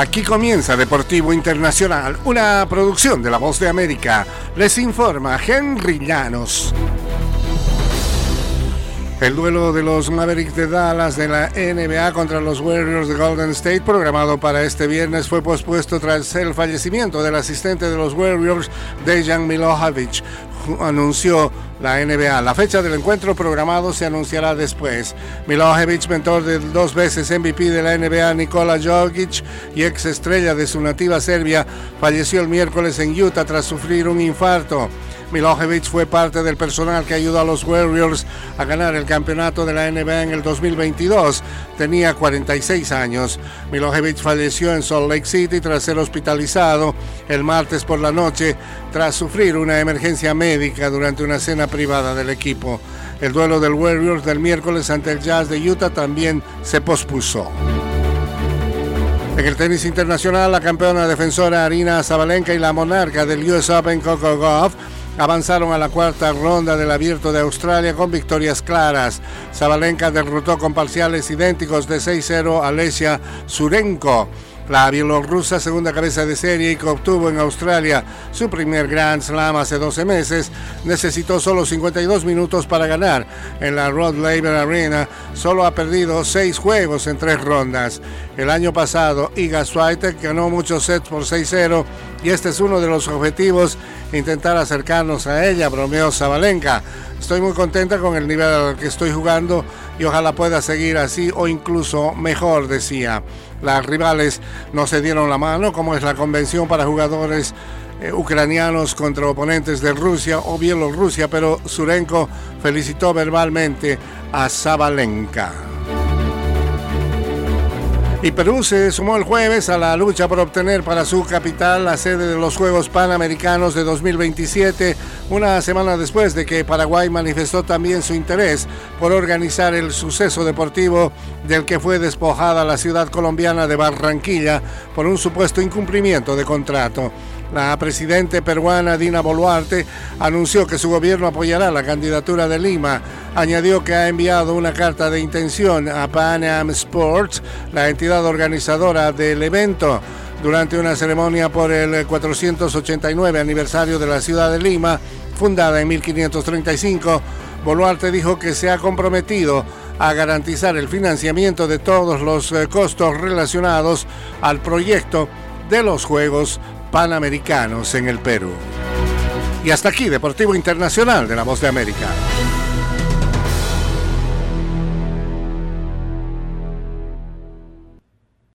Aquí comienza Deportivo Internacional, una producción de La Voz de América. Les informa Henry Llanos. El duelo de los Mavericks de Dallas de la NBA contra los Warriors de Golden State, programado para este viernes, fue pospuesto tras el fallecimiento del asistente de los Warriors, Dejan Milojevic, anunció la NBA. La fecha del encuentro programado se anunciará después. Milojevic, mentor del dos veces MVP de la NBA Nikola Jokic y ex estrella de su nativa Serbia, falleció el miércoles en Utah tras sufrir un infarto. Milojevic fue parte del personal que ayudó a los Warriors a ganar el campeonato de la NBA en el 2022. Tenía 46 años. Milojevic falleció en Salt Lake City tras ser hospitalizado el martes por la noche tras sufrir una emergencia médica durante una cena privada del equipo. El duelo del Warriors del miércoles ante el Jazz de Utah también se pospuso. En el tenis internacional, la campeona defensora Arina Zabalenka y la monarca del US Open Coco Golf avanzaron a la cuarta ronda del Abierto de Australia con victorias claras. Zabalenka derrotó con parciales idénticos de 6-0 a Surenko. La bielorrusa segunda cabeza de serie que obtuvo en Australia su primer Grand Slam hace 12 meses, necesitó solo 52 minutos para ganar. En la Rod Laver Arena solo ha perdido 6 juegos en 3 rondas. El año pasado Iga Swiatek ganó muchos sets por 6-0 y este es uno de los objetivos, intentar acercarnos a ella, bromeó Zabalenka. Estoy muy contenta con el nivel al que estoy jugando y ojalá pueda seguir así o incluso mejor, decía. Las rivales no se dieron la mano, como es la convención para jugadores eh, ucranianos contra oponentes de Rusia o Bielorrusia, pero Surenko felicitó verbalmente a Zabalenka. Y Perú se sumó el jueves a la lucha por obtener para su capital la sede de los Juegos Panamericanos de 2027, una semana después de que Paraguay manifestó también su interés por organizar el suceso deportivo del que fue despojada la ciudad colombiana de Barranquilla por un supuesto incumplimiento de contrato. La presidenta peruana Dina Boluarte anunció que su gobierno apoyará la candidatura de Lima. Añadió que ha enviado una carta de intención a Pan Am Sports, la entidad organizadora del evento. Durante una ceremonia por el 489 aniversario de la ciudad de Lima, fundada en 1535, Boluarte dijo que se ha comprometido a garantizar el financiamiento de todos los eh, costos relacionados al proyecto de los Juegos Panamericanos en el Perú. Y hasta aquí, Deportivo Internacional de la Voz de América.